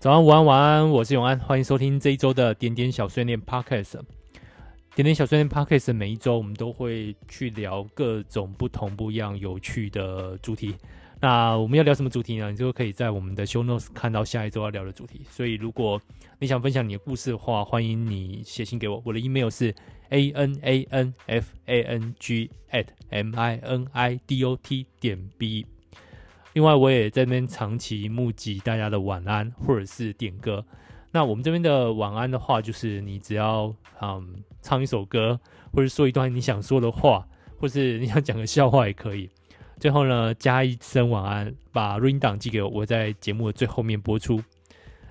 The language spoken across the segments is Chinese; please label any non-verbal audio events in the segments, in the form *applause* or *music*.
早安，午安，晚安，我是永安，欢迎收听这一周的点点小碎念 Podcast。点点小碎念 Podcast，每一周我们都会去聊各种不同不一样有趣的主题。那我们要聊什么主题呢？你就可以在我们的 Show Notes 看到下一周要聊的主题。所以，如果你想分享你的故事的话，欢迎你写信给我。我的 email 是 a n a n f a n g at m i n i d o t 点 b。另外，我也在这边长期募集大家的晚安或者是点歌。那我们这边的晚安的话，就是你只要嗯唱一首歌，或者说一段你想说的话，或是你想讲个笑话也可以。最后呢，加一声晚安，把录音档寄给我，我在节目的最后面播出。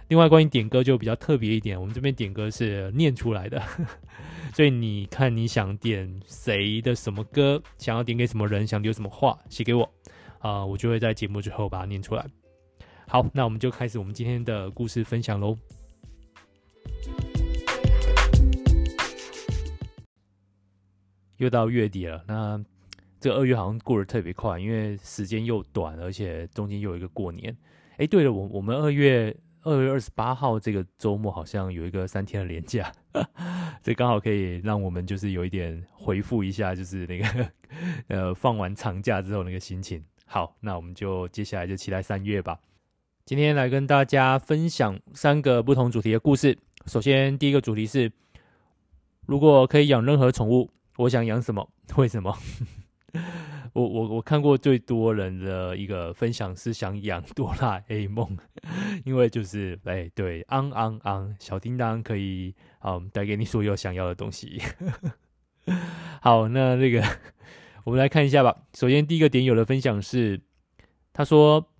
另外，关于点歌就比较特别一点，我们这边点歌是念出来的，*laughs* 所以你看你想点谁的什么歌，想要点给什么人，想留什么话，写给我。啊、我就会在节目最后把它念出来。好，那我们就开始我们今天的故事分享喽。又到月底了，那这二月好像过得特别快，因为时间又短，而且中间又有一个过年。哎，对了，我我们二月二月二十八号这个周末好像有一个三天的连假，*laughs* 这刚好可以让我们就是有一点回复一下，就是那个 *laughs* 呃放完长假之后那个心情。好，那我们就接下来就期待三月吧。今天来跟大家分享三个不同主题的故事。首先，第一个主题是：如果可以养任何宠物，我想养什么？*laughs* 为什么？*laughs* 我我我看过最多人的一个分享是想养哆啦 A 梦，*laughs* 因为就是哎对，昂昂昂，小叮当可以嗯带给你所有想要的东西。好，那那个。我们来看一下吧。首先，第一个点友的分享是，他说：“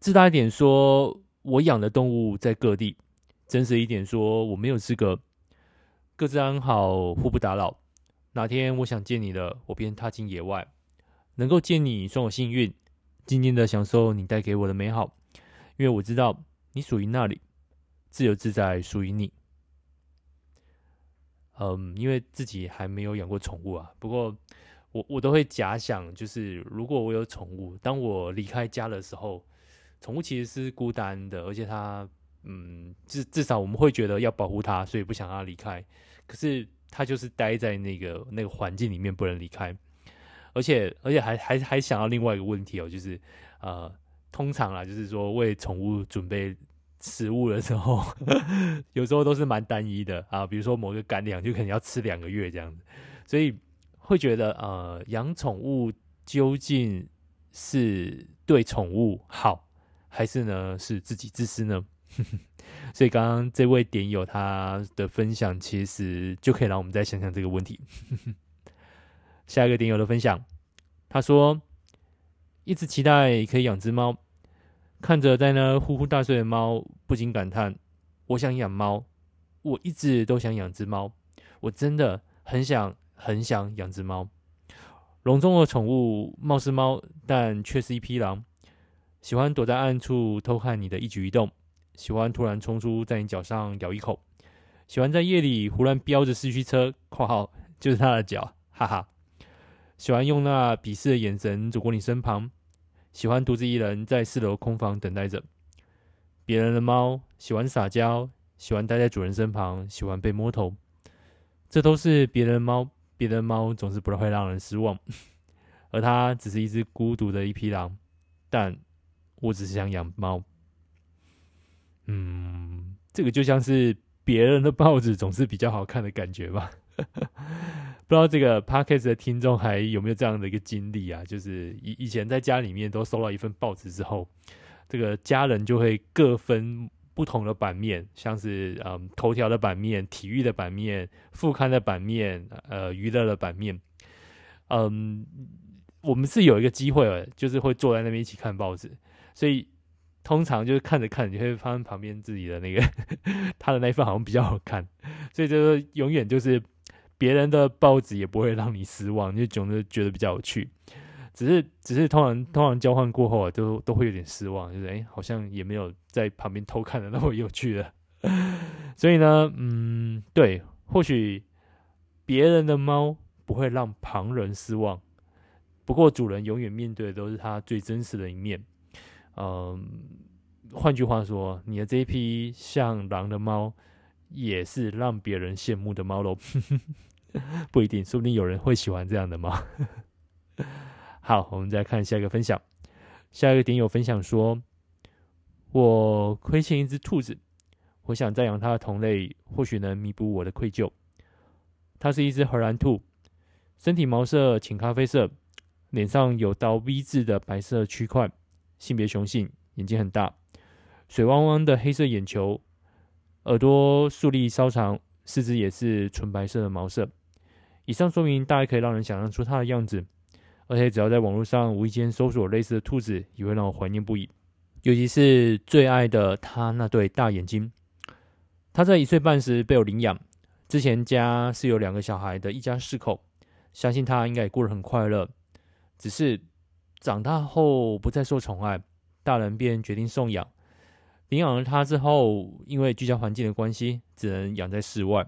自大一点说，我养的动物在各地；真实一点说，我没有资格。各自安好，互不打扰。哪天我想见你了，我便踏进野外，能够见你，算我幸运。静静的享受你带给我的美好，因为我知道你属于那里，自由自在属于你。嗯，因为自己还没有养过宠物啊，不过。”我我都会假想，就是如果我有宠物，当我离开家的时候，宠物其实是孤单的，而且它，嗯，至至少我们会觉得要保护它，所以不想让它离开。可是它就是待在那个那个环境里面不能离开，而且而且还还还想到另外一个问题哦，就是呃，通常啊，就是说为宠物准备食物的时候，*laughs* 有时候都是蛮单一的啊，比如说某个干粮就可能要吃两个月这样子，所以。会觉得呃，养宠物究竟是对宠物好，还是呢是自己自私呢？*laughs* 所以刚刚这位点友他的分享，其实就可以让我们再想想这个问题。*laughs* 下一个点友的分享，他说一直期待可以养只猫，看着在那呼呼大睡的猫，不禁感叹：我想养猫，我一直都想养只猫，我真的很想。很想养只猫，笼中的宠物貌似猫，但却是一匹狼。喜欢躲在暗处偷看你的一举一动，喜欢突然冲出在你脚上咬一口，喜欢在夜里忽然飙着四驱车（括号就是他的脚，哈哈），喜欢用那鄙视的眼神走过你身旁，喜欢独自一人在四楼空房等待着。别人的猫喜欢撒娇，喜欢待在主人身旁，喜欢被摸头，这都是别人的猫。别的猫总是不会让人失望，*laughs* 而它只是一只孤独的一匹狼。但我只是想养猫。嗯，这个就像是别人的报纸总是比较好看的感觉吧。*laughs* 不知道这个 Podcast 的听众还有没有这样的一个经历啊？就是以以前在家里面都收到一份报纸之后，这个家人就会各分。不同的版面，像是嗯头条的版面、体育的版面、副刊的版面、呃娱乐的版面，嗯，我们是有一个机会，就是会坐在那边一起看报纸，所以通常就是看着看，你会发现旁边自己的那个 *laughs* 他的那一份好像比较好看，所以就是永远就是别人的报纸也不会让你失望，就总是觉得比较有趣。只是，只是通常通常交换过后啊，都都会有点失望，就是哎、好像也没有在旁边偷看的那么有趣了。*laughs* 所以呢，嗯，对，或许别人的猫不会让旁人失望，不过主人永远面对的都是他最真实的一面。嗯，换句话说，你的这一批像狼的猫，也是让别人羡慕的猫喽。*laughs* 不一定，说不定有人会喜欢这样的猫。*laughs* 好，我们再看下一个分享。下一个点友分享说：“我亏欠一只兔子，我想再养它的同类，或许能弥补我的愧疚。它是一只荷兰兔，身体毛色浅咖啡色，脸上有道 V 字的白色区块，性别雄性，眼睛很大，水汪汪的黑色眼球，耳朵竖立稍长，四肢也是纯白色的毛色。以上说明大概可以让人想象出它的样子。”而且只要在网络上无意间搜索类似的兔子，也会让我怀念不已。尤其是最爱的他那对大眼睛。他在一岁半时被我领养，之前家是有两个小孩的一家四口，相信他应该也过得很快乐。只是长大后不再受宠爱，大人便决定送养。领养了他之后，因为居家环境的关系，只能养在室外，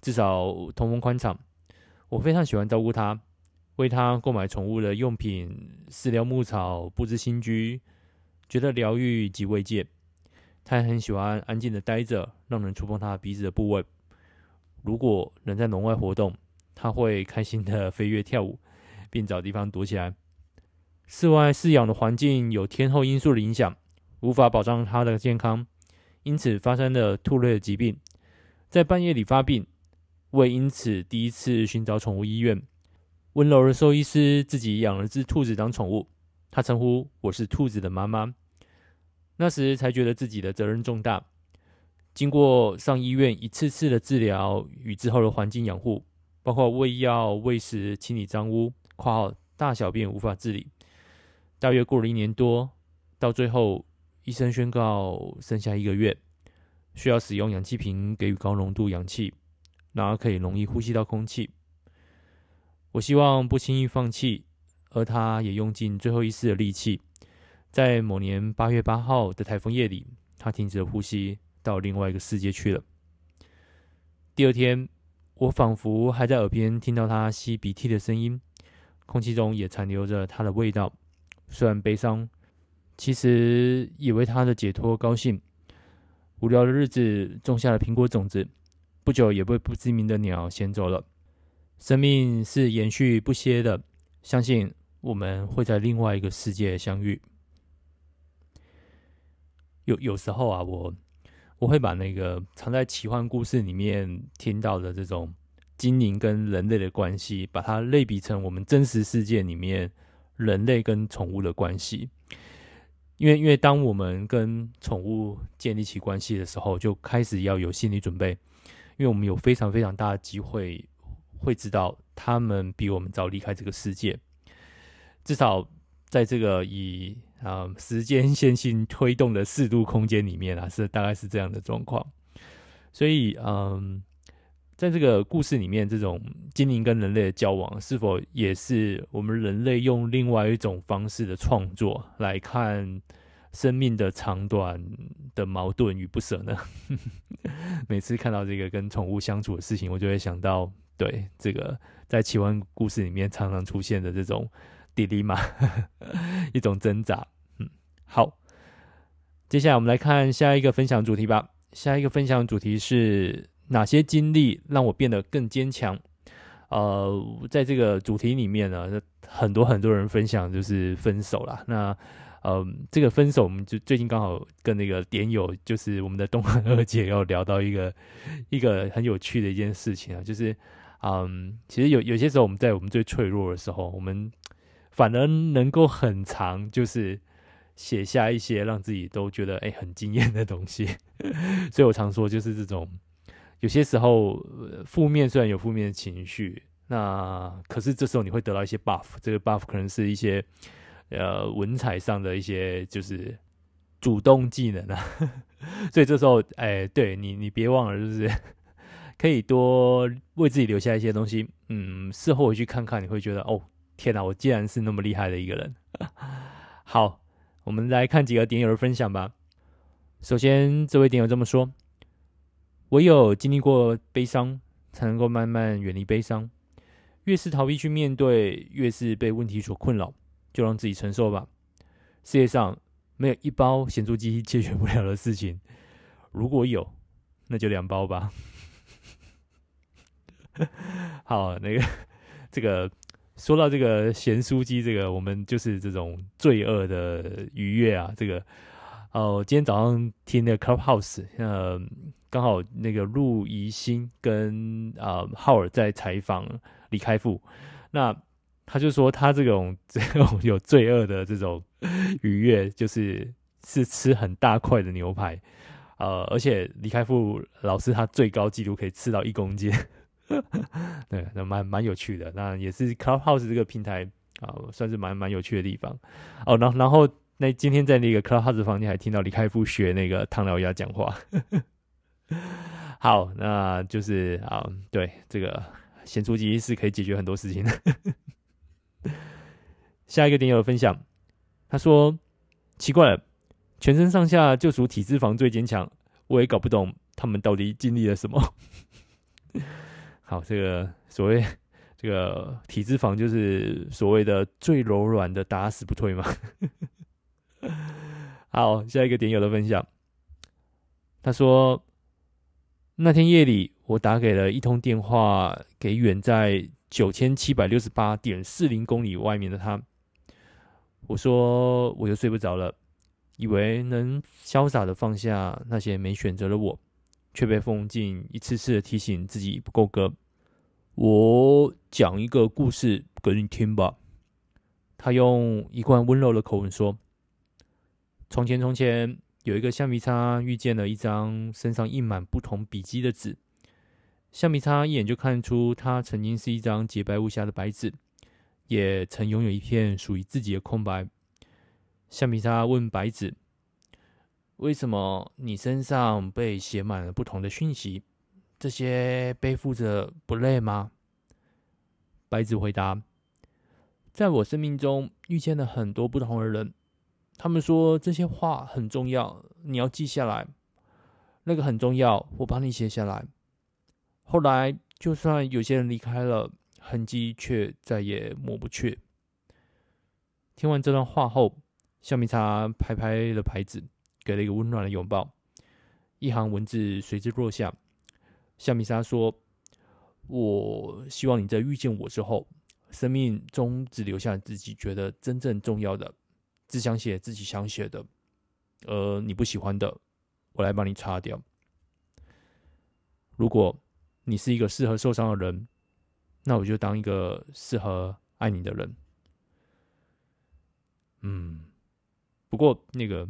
至少通风宽敞。我非常喜欢照顾他。为他购买宠物的用品、饲料、牧草、布置新居，觉得疗愈及慰藉。他也很喜欢安静的待着，让人触碰他鼻子的部位。如果人在笼外活动，他会开心的飞跃跳舞，并找地方躲起来。室外饲养的环境有天候因素的影响，无法保障他的健康，因此发生了兔类的疾病，在半夜里发病。为因此第一次寻找宠物医院。温柔的兽医师自己养了只兔子当宠物，他称呼我是兔子的妈妈。那时才觉得自己的责任重大。经过上医院一次次的治疗与之后的环境养护，包括喂药、喂食、清理脏污（括号大小便无法自理），大约过了一年多，到最后医生宣告剩下一个月，需要使用氧气瓶给予高浓度氧气，然而可以容易呼吸到空气。我希望不轻易放弃，而他也用尽最后一丝的力气。在某年八月八号的台风夜里，他停止了呼吸，到另外一个世界去了。第二天，我仿佛还在耳边听到他吸鼻涕的声音，空气中也残留着他的味道。虽然悲伤，其实也为他的解脱高兴。无聊的日子种下了苹果种子，不久也被不知名的鸟衔走了。生命是延续不歇的，相信我们会在另外一个世界相遇。有有时候啊，我我会把那个藏在奇幻故事里面听到的这种精灵跟人类的关系，把它类比成我们真实世界里面人类跟宠物的关系。因为因为当我们跟宠物建立起关系的时候，就开始要有心理准备，因为我们有非常非常大的机会。会知道他们比我们早离开这个世界，至少在这个以啊、时间线性推动的四度空间里面啊，是大概是这样的状况。所以，嗯、在这个故事里面，这种精灵跟人类的交往，是否也是我们人类用另外一种方式的创作来看生命的长短的矛盾与不舍呢？*laughs* 每次看到这个跟宠物相处的事情，我就会想到。对，这个在奇幻故事里面常常出现的这种 dilemma，一种挣扎。好，接下来我们来看下一个分享主题吧。下一个分享主题是哪些经历让我变得更坚强？呃，在这个主题里面呢，很多很多人分享就是分手啦。那呃，这个分手，我们就最近刚好跟那个点友，就是我们的东汉二姐，要聊到一个 *laughs* 一个很有趣的一件事情啊，就是。嗯，其实有有些时候，我们在我们最脆弱的时候，我们反而能够很长，就是写下一些让自己都觉得哎、很惊艳的东西。*laughs* 所以我常说，就是这种有些时候负面虽然有负面的情绪，那可是这时候你会得到一些 buff，这个 buff 可能是一些呃文采上的一些就是主动技能啊。*laughs* 所以这时候哎、对你你别忘了就是。*laughs* 可以多为自己留下一些东西，嗯，事后回去看看，你会觉得哦，天哪，我竟然是那么厉害的一个人。好，我们来看几个点友的分享吧。首先，这位点友这么说：唯有经历过悲伤，才能够慢慢远离悲伤。越是逃避去面对，越是被问题所困扰，就让自己承受吧。世界上没有一包咸猪鸡解决不了的事情。如果有，那就两包吧。*laughs* 好，那个这个说到这个咸酥鸡，这个我们就是这种罪恶的愉悦啊。这个哦，今天早上听那个 Clubhouse，呃，刚好那个陆怡欣跟啊、浩尔在采访李开复，那他就说他这种这种有罪恶的这种愉悦，就是是吃很大块的牛排，呃，而且李开复老师他最高纪录可以吃到一公斤。*laughs* 对，那蛮蛮有趣的，那也是 Clubhouse 这个平台啊，算是蛮蛮有趣的地方哦。然后，然后那今天在那个 Clubhouse 房间还听到李开复学那个唐老鸭讲话。*laughs* 好，那就是啊，对，这个咸酥鸡是可以解决很多事情的。*laughs* 下一个点友分享，他说奇怪了，全身上下就属体脂肪最坚强，我也搞不懂他们到底经历了什么。好，这个所谓这个体脂肪就是所谓的最柔软的打死不退嘛。*laughs* 好，下一个点友的分享，他说那天夜里我打给了一通电话给远在九千七百六十八点四零公里外面的他，我说我又睡不着了，以为能潇洒的放下那些没选择的我。却被封禁，一次次的提醒自己不够格。我讲一个故事给你听吧。他用一贯温柔的口吻说：“从前，从前有一个橡皮擦遇见了一张身上印满不同笔迹的纸。橡皮擦一眼就看出它曾经是一张洁白无瑕的白纸，也曾拥有一片属于自己的空白。橡皮擦问白纸。”为什么你身上被写满了不同的讯息？这些背负着不累吗？白纸回答：在我生命中遇见了很多不同的人，他们说这些话很重要，你要记下来。那个很重要，我帮你写下来。后来，就算有些人离开了，痕迹却再也抹不去。听完这段话后，橡皮擦拍拍了白子。给了一个温暖的拥抱，一行文字随之落下。夏米莎说：“我希望你在遇见我之后，生命中只留下自己觉得真正重要的，只想写自己想写的，而你不喜欢的，我来帮你擦掉。如果你是一个适合受伤的人，那我就当一个适合爱你的人。”嗯，不过那个。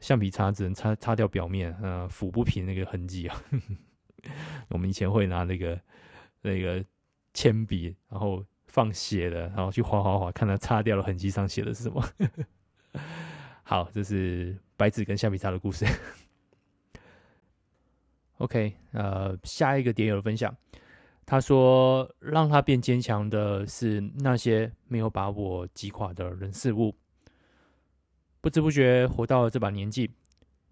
橡皮擦只能擦擦掉表面，呃，抚不平那个痕迹啊。*laughs* 我们以前会拿那个那个铅笔，然后放血的，然后去划划划，看它擦掉了痕迹上写的是什么。*laughs* 好，这是白纸跟橡皮擦的故事。*laughs* OK，呃，下一个点友的分享，他说，让他变坚强的是那些没有把我击垮的人事物。不知不觉活到了这把年纪，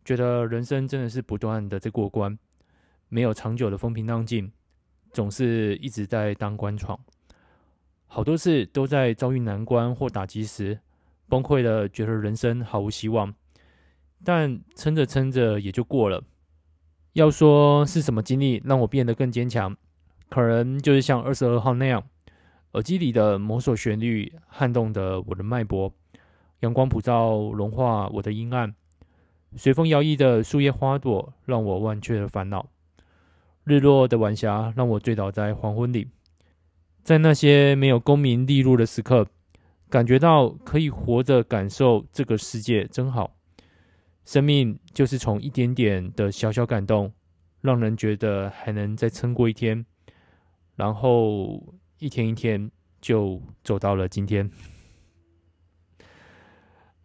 觉得人生真的是不断的在过关，没有长久的风平浪静，总是一直在当官闯。好多次都在遭遇难关或打击时，崩溃的觉得人生毫无希望，但撑着撑着也就过了。要说是什么经历让我变得更坚强，可能就是像二十二号那样，耳机里的某首旋律撼动的我的脉搏。阳光普照，融化我的阴暗；随风摇曳的树叶花朵，让我忘却了烦恼。日落的晚霞，让我醉倒在黄昏里。在那些没有功名利禄的时刻，感觉到可以活着，感受这个世界真好。生命就是从一点点的小小感动，让人觉得还能再撑过一天，然后一天一天就走到了今天。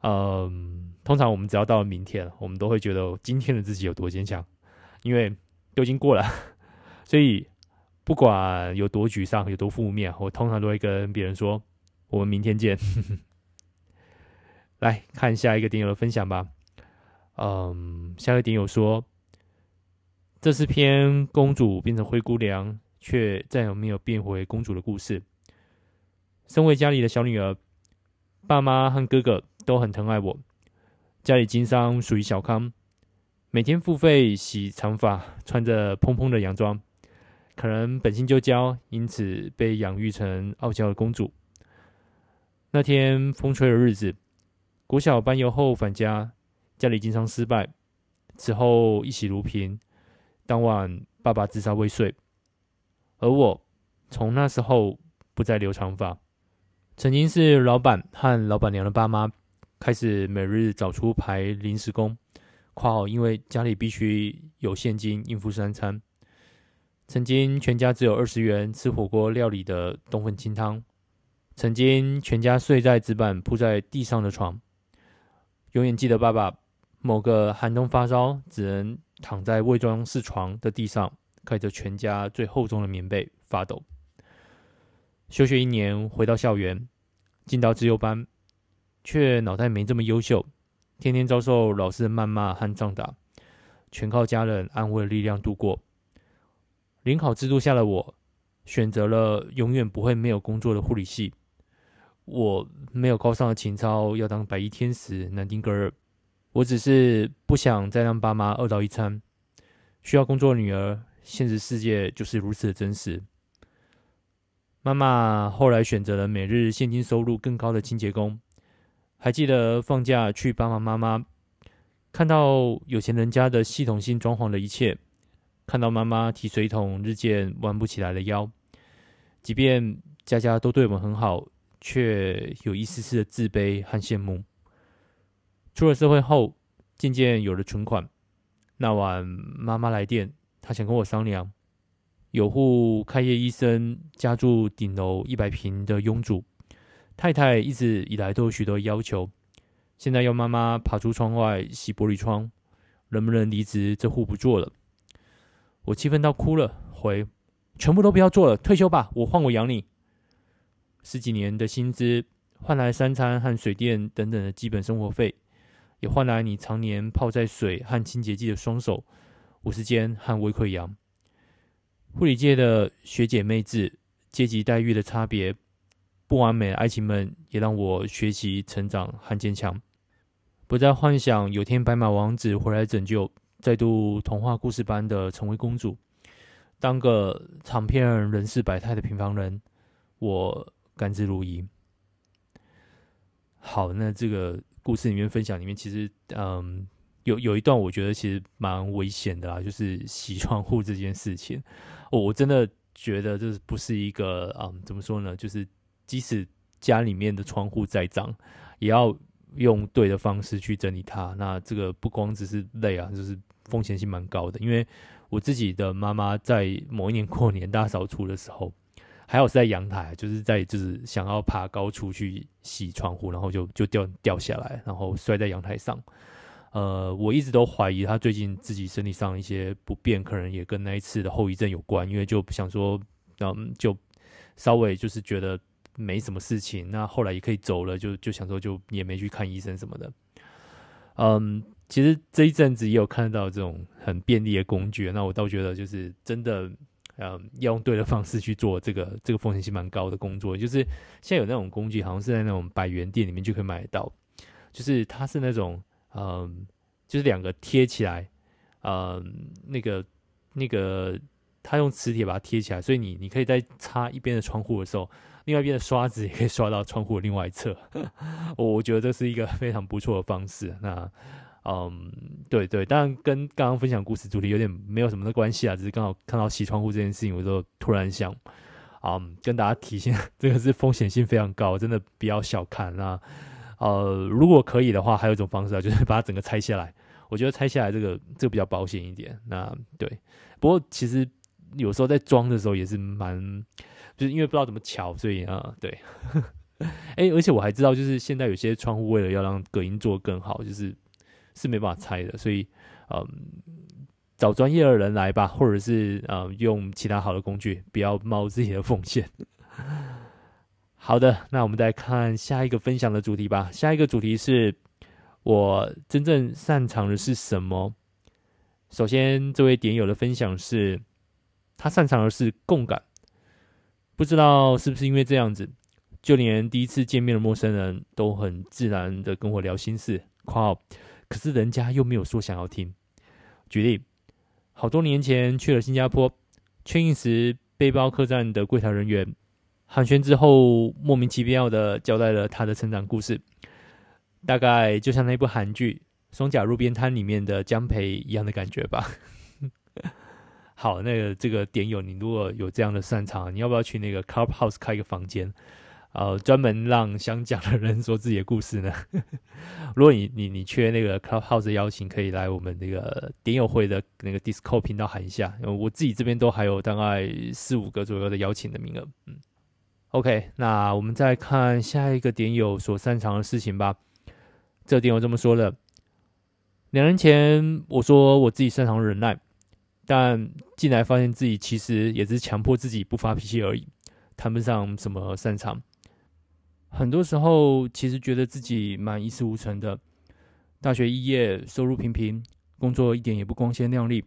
嗯，通常我们只要到了明天，我们都会觉得今天的自己有多坚强，因为都已经过了。*laughs* 所以不管有多沮丧、有多负面，我通常都会跟别人说：“我们明天见。*laughs* ”来看下一个点友的分享吧。嗯，下一个点友说：“这是篇公主变成灰姑娘，却再也没有变回公主的故事。身为家里的小女儿，爸妈和哥哥。”都很疼爱我，家里经商属于小康，每天付费洗长发，穿着蓬蓬的洋装，可能本性就娇，因此被养育成傲娇的公主。那天风吹的日子，国小班游后返家，家里经商失败，此后一洗如萍。当晚爸爸自杀未遂，而我从那时候不再留长发。曾经是老板和老板娘的爸妈，开始每日早出排临时工，括号因为家里必须有现金应付三餐。曾经全家只有二十元吃火锅料理的冬粉清汤。曾经全家睡在纸板铺在地上的床，永远记得爸爸某个寒冬发烧，只能躺在未装式床的地上，盖着全家最厚重的棉被发抖。休学一年，回到校园，进到资优班，却脑袋没这么优秀，天天遭受老师的谩骂和杖打，全靠家人安慰的力量度过。联考制度下的我，选择了永远不会没有工作的护理系。我没有高尚的情操，要当白衣天使、南丁格尔。我只是不想再让爸妈饿到一餐。需要工作的女儿，现实世界就是如此的真实。妈妈后来选择了每日现金收入更高的清洁工。还记得放假去帮忙妈妈，看到有钱人家的系统性装潢的一切，看到妈妈提水桶日渐弯不起来的腰，即便家家都对我们很好。却有一丝丝的自卑和羡慕。出了社会后，渐渐有了存款。那晚妈妈来电，她想跟我商量。有户开业医生家住顶楼一百平的庸主，太太一直以来都有许多要求。现在要妈妈爬出窗外洗玻璃窗，能不能离职？这户不做了。我气愤到哭了，回：全部都不要做了，退休吧，我换我养你。十几年的薪资换来三餐和水电等等的基本生活费，也换来你常年泡在水和清洁剂的双手，五十肩和胃溃疡。护理界的学姐妹制、阶级待遇的差别、不完美的爱情们，也让我学习成长和坚强。不再幻想有天白马王子回来拯救，再度童话故事般的成为公主，当个尝遍人世百态的平凡人。我。甘之如饴。好，那这个故事里面分享里面，其实嗯，有有一段我觉得其实蛮危险的啦，就是洗窗户这件事情。哦，我真的觉得这不是一个嗯，怎么说呢？就是即使家里面的窗户再脏，也要用对的方式去整理它。那这个不光只是累啊，就是风险性蛮高的。因为我自己的妈妈在某一年过年大扫除的时候。还有是在阳台，就是在就是想要爬高处去洗窗户，然后就就掉掉下来，然后摔在阳台上。呃，我一直都怀疑他最近自己身体上一些不便，可能也跟那一次的后遗症有关，因为就不想说，嗯，就稍微就是觉得没什么事情，那后来也可以走了，就就想说就也没去看医生什么的。嗯，其实这一阵子也有看到这种很便利的工具，那我倒觉得就是真的。嗯，要用对的方式去做这个，这个风险性蛮高的工作。就是现在有那种工具，好像是在那种百元店里面就可以买得到。就是它是那种，嗯、就是两个贴起来，嗯、那个那个，它用磁铁把它贴起来，所以你你可以在擦一边的窗户的时候，另外一边的刷子也可以刷到窗户的另外一侧。我 *laughs* 我觉得这是一个非常不错的方式。那。嗯，对对，当然跟刚刚分享故事主题有点没有什么的关系啊，只是刚好看到洗窗户这件事情，我就突然想，嗯，跟大家提醒，*laughs* 这个是风险性非常高，真的不要小看那。呃，如果可以的话，还有一种方式啊，就是把它整个拆下来。我觉得拆下来这个这个比较保险一点。那对，不过其实有时候在装的时候也是蛮，就是因为不知道怎么乔，所以啊，对。*laughs* 哎，而且我还知道，就是现在有些窗户为了要让隔音做更好，就是。是没办法拆的，所以，嗯，找专业的人来吧，或者是呃，用其他好的工具，不要冒自己的风险。*laughs* 好的，那我们再看下一个分享的主题吧。下一个主题是我真正擅长的是什么？首先，这位点友的分享是，他擅长的是共感。不知道是不是因为这样子，就连第一次见面的陌生人都很自然的跟我聊心事，括号，可是人家又没有说想要听。举例，好多年前去了新加坡确认时，背包客栈的柜台人员寒暄之后，莫名其妙的交代了他的成长故事，大概就像那部韩剧《双甲路边摊》里面的江培一样的感觉吧。好，那个这个点友，你如果有这样的擅长，你要不要去那个 Clubhouse 开一个房间？呃，专门让想讲的人说自己的故事呢？*laughs* 如果你你你缺那个 Clubhouse 的邀请，可以来我们那个点友会的那个 disco 频道喊一下。我自己这边都还有大概四五个左右的邀请的名额。嗯，OK，那我们再看下一个点友所擅长的事情吧。这个点友这么说的：两年前我说我自己擅长忍耐。但进来发现自己其实也是强迫自己不发脾气而已，谈不上什么擅长。很多时候其实觉得自己蛮一事无成的，大学毕业，收入平平，工作一点也不光鲜亮丽，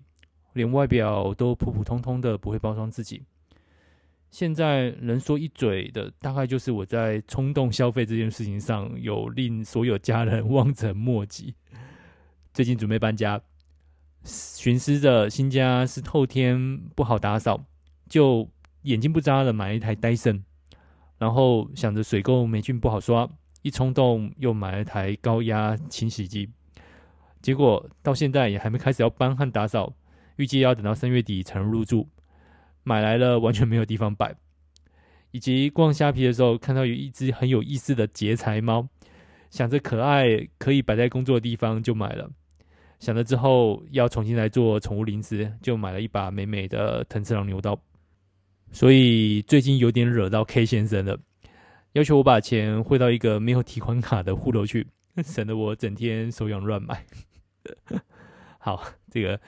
连外表都普普通通的，不会包装自己。现在能说一嘴的，大概就是我在冲动消费这件事情上有令所有家人望尘莫及。最近准备搬家。寻思着新家是透天不好打扫，就眼睛不眨的买了一台戴森，然后想着水垢霉菌不好刷，一冲动又买了台高压清洗机，结果到现在也还没开始要搬和打扫，预计要等到三月底才能入住。买来了完全没有地方摆，以及逛虾皮的时候看到有一只很有意思的劫财猫，想着可爱可以摆在工作的地方就买了。想了之后要重新来做宠物零食，就买了一把美美的藤次郎牛刀。所以最近有点惹到 K 先生了，要求我把钱汇到一个没有提款卡的户头去，*laughs* 省得我整天手痒乱买。好，这个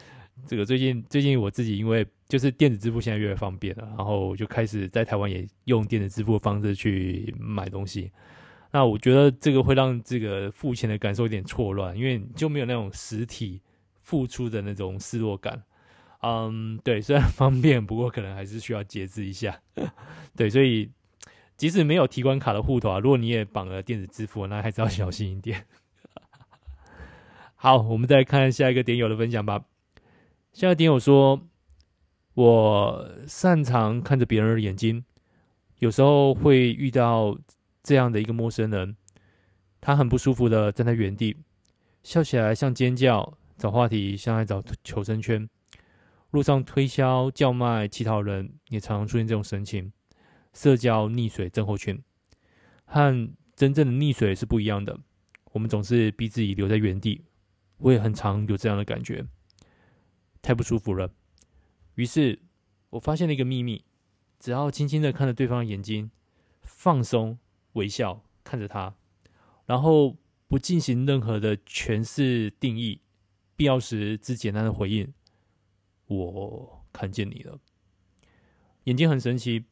这个最近最近我自己因为就是电子支付现在越来越方便了，然后就开始在台湾也用电子支付的方式去买东西。那我觉得这个会让这个付钱的感受有点错乱，因为就没有那种实体付出的那种失落感。嗯，对，虽然 *laughs* 方便，不过可能还是需要节制一下。对，所以即使没有提款卡的户头啊，如果你也绑了电子支付，那还是要小心一点。好，我们再看下一个点友的分享吧。下一个点友说：“我擅长看着别人的眼睛，有时候会遇到。”这样的一个陌生人，他很不舒服的站在原地，笑起来像尖叫，找话题像在找求生圈。路上推销叫卖乞讨人也常常出现这种神情，社交溺水症候群，和真正的溺水是不一样的。我们总是逼自己留在原地，我也很常有这样的感觉，太不舒服了。于是我发现了一个秘密，只要轻轻的看着对方的眼睛，放松。微笑看着他，然后不进行任何的诠释定义，必要时只简单的回应：“我看见你了。”眼睛很神奇，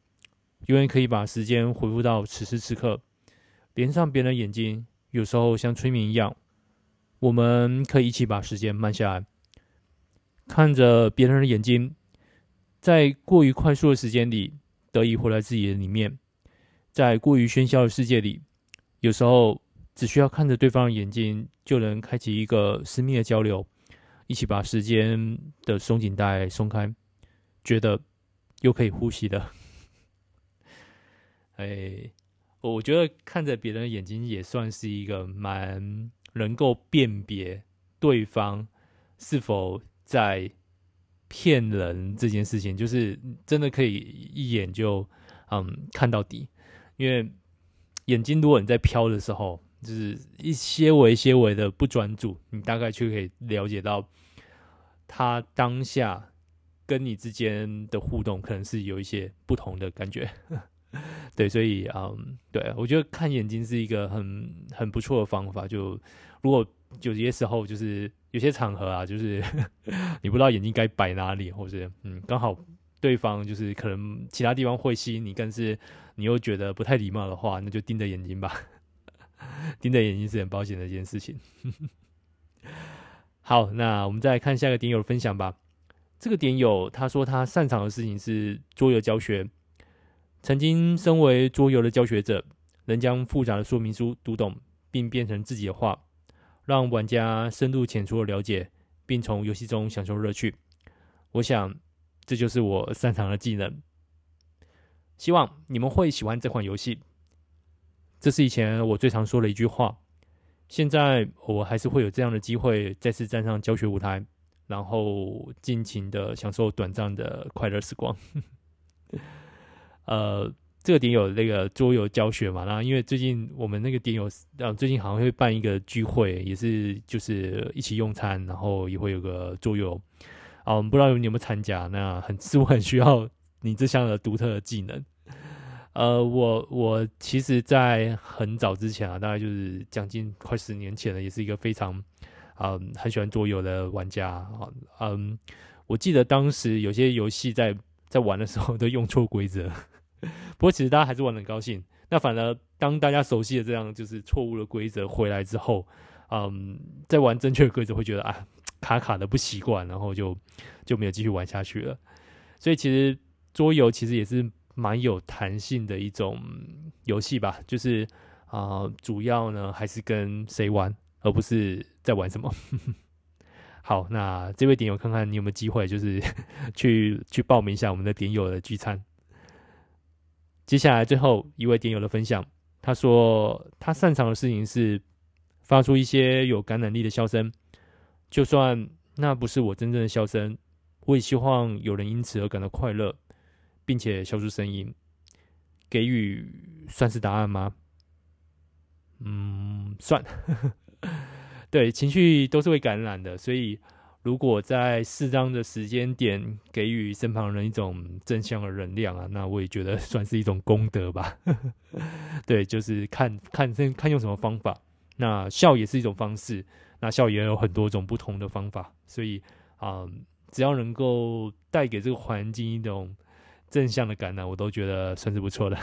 永远可以把时间回复到此时此刻，连上别人的眼睛，有时候像催眠一样，我们可以一起把时间慢下来，看着别人的眼睛，在过于快速的时间里，得以回来自己的里面。在过于喧嚣的世界里，有时候只需要看着对方的眼睛，就能开启一个私密的交流，一起把时间的松紧带松开，觉得又可以呼吸了。*laughs* 哎，我觉得看着别人的眼睛也算是一个蛮能够辨别对方是否在骗人这件事情，就是真的可以一眼就嗯看到底。因为眼睛，如果你在飘的时候，就是一些微、些微的不专注，你大概就可以了解到他当下跟你之间的互动可能是有一些不同的感觉。*laughs* 对，所以嗯，对，我觉得看眼睛是一个很很不错的方法。就如果有些时候，就是有些场合啊，就是 *laughs* 你不知道眼睛该摆哪里，或者嗯，刚好。对方就是可能其他地方会吸引你，但是你又觉得不太礼貌的话，那就盯着眼睛吧。*laughs* 盯着眼睛是很保险的一件事情。好，那我们再来看下一个点友的分享吧。这个点友他说他擅长的事情是桌游教学。曾经身为桌游的教学者，能将复杂的说明书读懂，并变成自己的话，让玩家深入浅出的了解，并从游戏中享受乐趣。我想，这就是我擅长的技能。希望你们会喜欢这款游戏。这是以前我最常说的一句话。现在我还是会有这样的机会，再次站上教学舞台，然后尽情的享受短暂的快乐时光。*laughs* 呃，这个点有那个桌游教学嘛？然后因为最近我们那个点有，呃，最近好像会办一个聚会，也是就是一起用餐，然后也会有个桌游。啊，我们不知道你有没有参加？那很似乎很需要你这项的独特的技能。*laughs* 呃，我我其实，在很早之前啊，大概就是将近快十年前了，也是一个非常嗯、很喜欢桌游的玩家啊。嗯，我记得当时有些游戏在在玩的时候都用错规则，*laughs* 不过其实大家还是玩得很高兴。那反而当大家熟悉了这样就是错误的规则回来之后，嗯，在玩正确的规则会觉得啊卡卡的不习惯，然后就就没有继续玩下去了。所以其实桌游其实也是。蛮有弹性的一种游戏吧，就是啊、主要呢还是跟谁玩，而不是在玩什么。*laughs* 好，那这位点友，看看你有没有机会，就是 *laughs* 去去报名一下我们的点友的聚餐。接下来最后一位点友的分享，他说他擅长的事情是发出一些有感染力的笑声，就算那不是我真正的笑声，我也希望有人因此而感到快乐。并且笑出声音，给予算是答案吗？嗯，算。*laughs* 对，情绪都是会感染的，所以如果在适当的时间点给予身旁人一种正向的能量啊，那我也觉得算是一种功德吧。*laughs* 对，就是看看看用什么方法。那笑也是一种方式，那校园有很多种不同的方法，所以啊、只要能够带给这个环境一种。正向的感染，我都觉得算是不错的。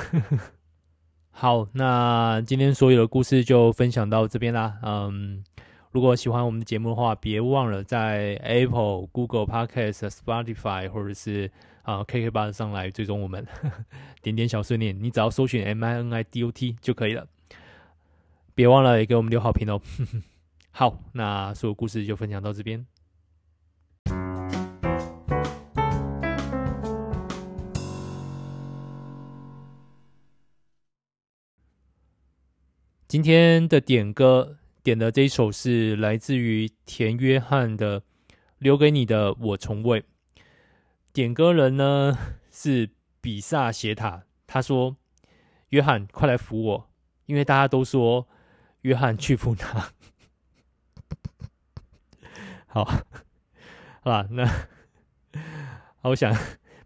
*laughs* 好，那今天所有的故事就分享到这边啦。嗯，如果喜欢我们的节目的话，别忘了在 Apple、Google Podcast、Spotify 或者是啊 KK 八上来追踪我们。点点小碎念，你只要搜寻 M I N I D O T 就可以了。别忘了也给我们留好评哦。*laughs* 好，那所有故事就分享到这边。今天的点歌点的这一首是来自于田约翰的《留给你的我从未》。点歌人呢是比萨斜塔，他说：“约翰，快来扶我，因为大家都说约翰去扶他。”好，好吧，那好，我想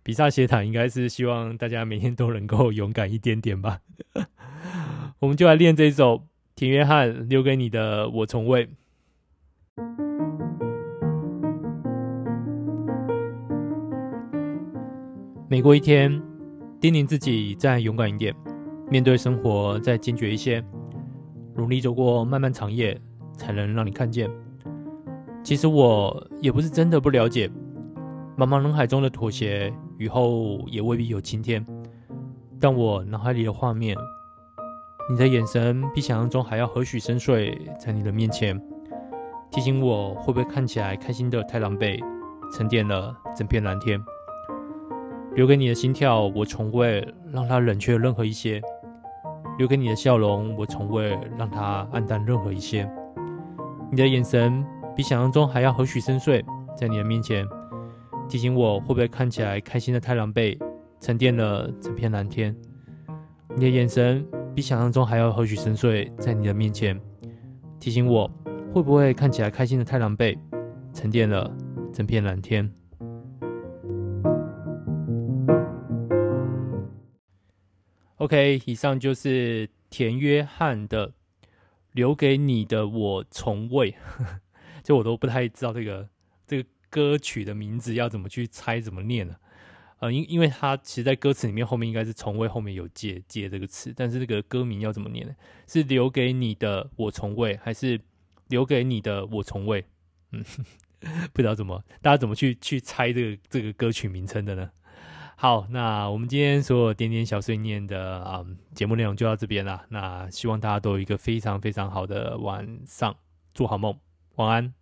比萨斜塔应该是希望大家每天都能够勇敢一点点吧。*laughs* 我们就来练这一首田约翰留给你的我从未。每过一天，叮咛自己再勇敢一点，面对生活再坚决一些，努力走过漫漫长夜，才能让你看见。其实我也不是真的不了解，茫茫人海中的妥协，雨后也未必有晴天。但我脑海里的画面。你的眼神比想象中还要和许深邃，在你的面前提醒我，会不会看起来开心的太狼狈，沉淀了整片蓝天。留给你的心跳，我从未让它冷却任何一些；留给你的笑容，我从未让它黯淡任何一些。你的眼神比想象中还要和许深邃，在你的面前提醒我，会不会看起来开心的太狼狈，沉淀了整片蓝天。你的眼神。比想象中还要和许深邃，在你的面前提醒我，会不会看起来开心的太狼狈，沉淀了整片蓝天。OK，以上就是田约翰的《留给你的我从未》，就我都不太知道这个这个歌曲的名字要怎么去猜怎么念呢？呃，因因为他其实，在歌词里面后面应该是从未后面有借借这个词，但是这个歌名要怎么念呢？是留给你的我从未，还是留给你的我从未？嗯，*laughs* 不知道怎么，大家怎么去去猜这个这个歌曲名称的呢？好，那我们今天所有点点小碎念的啊节目内容就到这边了。那希望大家都有一个非常非常好的晚上，做好梦，晚安。